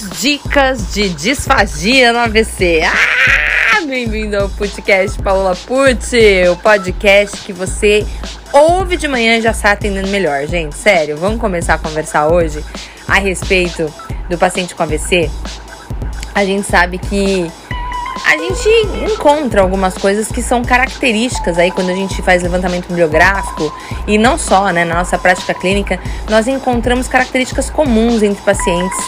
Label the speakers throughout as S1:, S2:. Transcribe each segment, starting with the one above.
S1: dicas de disfagia no AVC. Ah, bem-vindo ao podcast Paula Pucci, o podcast que você ouve de manhã e já está atendendo melhor. Gente, sério, vamos começar a conversar hoje a respeito do paciente com AVC? A gente sabe que a gente encontra algumas coisas que são características aí quando a gente faz levantamento bibliográfico e não só, né, na nossa prática clínica, nós encontramos características comuns entre pacientes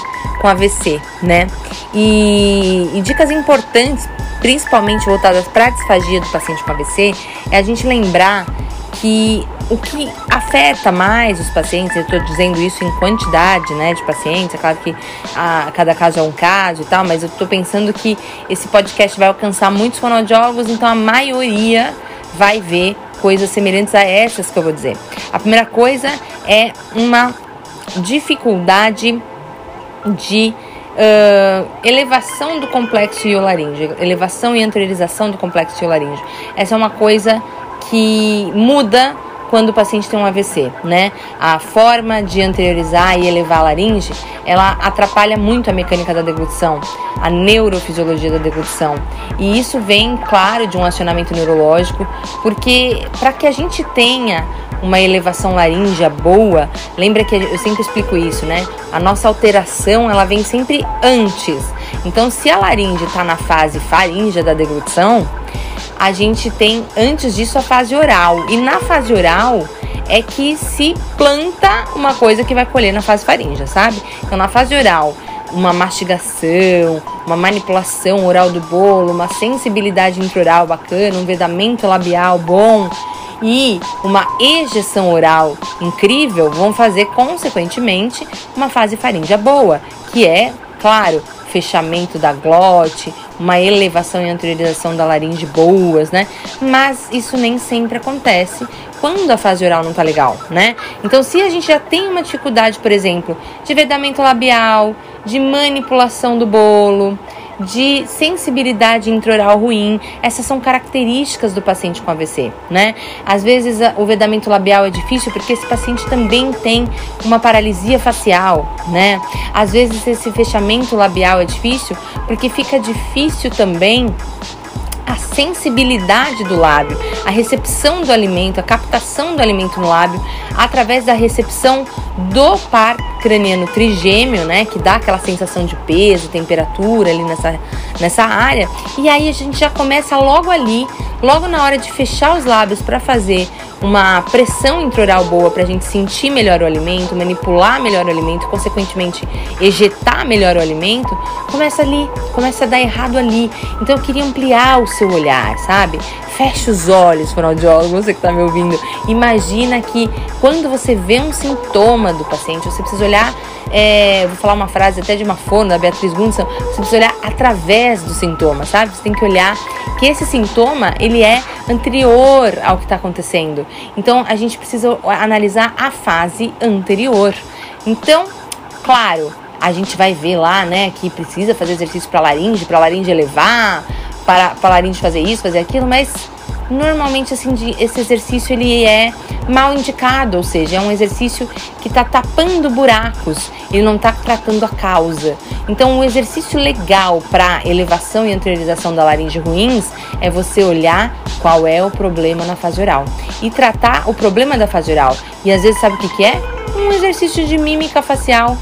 S1: com AVC, né? E, e dicas importantes, principalmente voltadas para a disfagia do paciente com AVC, é a gente lembrar que o que afeta mais os pacientes, eu estou dizendo isso em quantidade né, de pacientes, é claro que a, cada caso é um caso e tal, mas eu estou pensando que esse podcast vai alcançar muitos fonoaudiólogos, então a maioria vai ver coisas semelhantes a essas que eu vou dizer. A primeira coisa é uma dificuldade de uh, elevação do complexo iolaringe, elevação e anteriorização do complexo iolaringe. Essa é uma coisa que muda quando o paciente tem um AVC, né? A forma de anteriorizar e elevar a laringe, ela atrapalha muito a mecânica da deglutição, a neurofisiologia da deglutição. E isso vem, claro, de um acionamento neurológico, porque para que a gente tenha uma elevação laríngea boa, lembra que eu sempre explico isso, né? A nossa alteração, ela vem sempre antes. Então, se a laringe está na fase faríngea da deglutição, a gente tem antes disso a fase oral. E na fase oral é que se planta uma coisa que vai colher na fase faríngea, sabe? Então na fase oral, uma mastigação, uma manipulação oral do bolo, uma sensibilidade intraoral bacana, um vedamento labial bom e uma ejeção oral incrível vão fazer consequentemente uma fase faríngea boa, que é, claro, fechamento da glote, uma elevação e anteriorização da laringe boas, né? Mas isso nem sempre acontece quando a fase oral não tá legal, né? Então, se a gente já tem uma dificuldade, por exemplo, de vedamento labial, de manipulação do bolo, de sensibilidade intraoral ruim. Essas são características do paciente com AVC, né? Às vezes o vedamento labial é difícil porque esse paciente também tem uma paralisia facial, né? Às vezes esse fechamento labial é difícil porque fica difícil também a sensibilidade do lábio, a recepção do alimento, a captação do alimento no lábio através da recepção do par craniano trigêmeo, né, que dá aquela sensação de peso, temperatura ali nessa, nessa área. E aí a gente já começa logo ali, logo na hora de fechar os lábios para fazer uma pressão intraoral boa para a gente sentir melhor o alimento, manipular melhor o alimento, consequentemente ejetar melhor o alimento, começa ali, começa a dar errado ali. Então eu queria ampliar o seu olhar, sabe? Feche os olhos, fonoaudiólogo, você que está me ouvindo. Imagina que quando você vê um sintoma do paciente, você precisa olhar, é, vou falar uma frase até de uma fono da Beatriz Gundson, você precisa olhar através do sintoma, sabe? Você tem que olhar que esse sintoma, ele é anterior ao que está acontecendo. Então, a gente precisa analisar a fase anterior. Então, claro, a gente vai ver lá, né, que precisa fazer exercício para laringe, para laringe elevar, para, para laringe fazer isso, fazer aquilo, mas normalmente assim esse exercício ele é mal indicado, ou seja, é um exercício que está tapando buracos, ele não está tratando a causa. Então, um exercício legal para elevação e anteriorização da laringe ruins é você olhar qual é o problema na fase oral e tratar o problema da fase oral. E às vezes sabe o que, que é? Um exercício de mímica facial,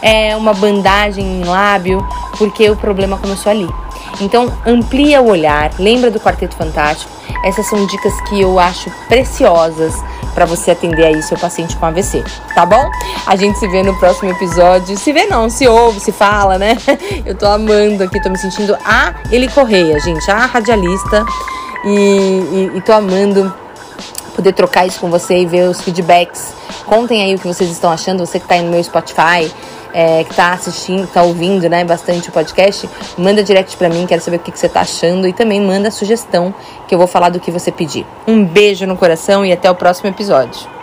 S1: é uma bandagem em lábio, porque o problema começou ali. Então, amplia o olhar, lembra do Quarteto Fantástico. Essas são dicas que eu acho preciosas para você atender aí seu paciente com AVC, tá bom? A gente se vê no próximo episódio. Se vê não, se ouve, se fala, né? Eu tô amando aqui, tô me sentindo a Ele Correia, gente, a radialista. E, e, e tô amando poder trocar isso com você e ver os feedbacks. Contem aí o que vocês estão achando, você que tá aí no meu Spotify é, que está assistindo, está ouvindo né, bastante o podcast, manda direct para mim, quero saber o que, que você está achando e também manda sugestão que eu vou falar do que você pedir. Um beijo no coração e até o próximo episódio.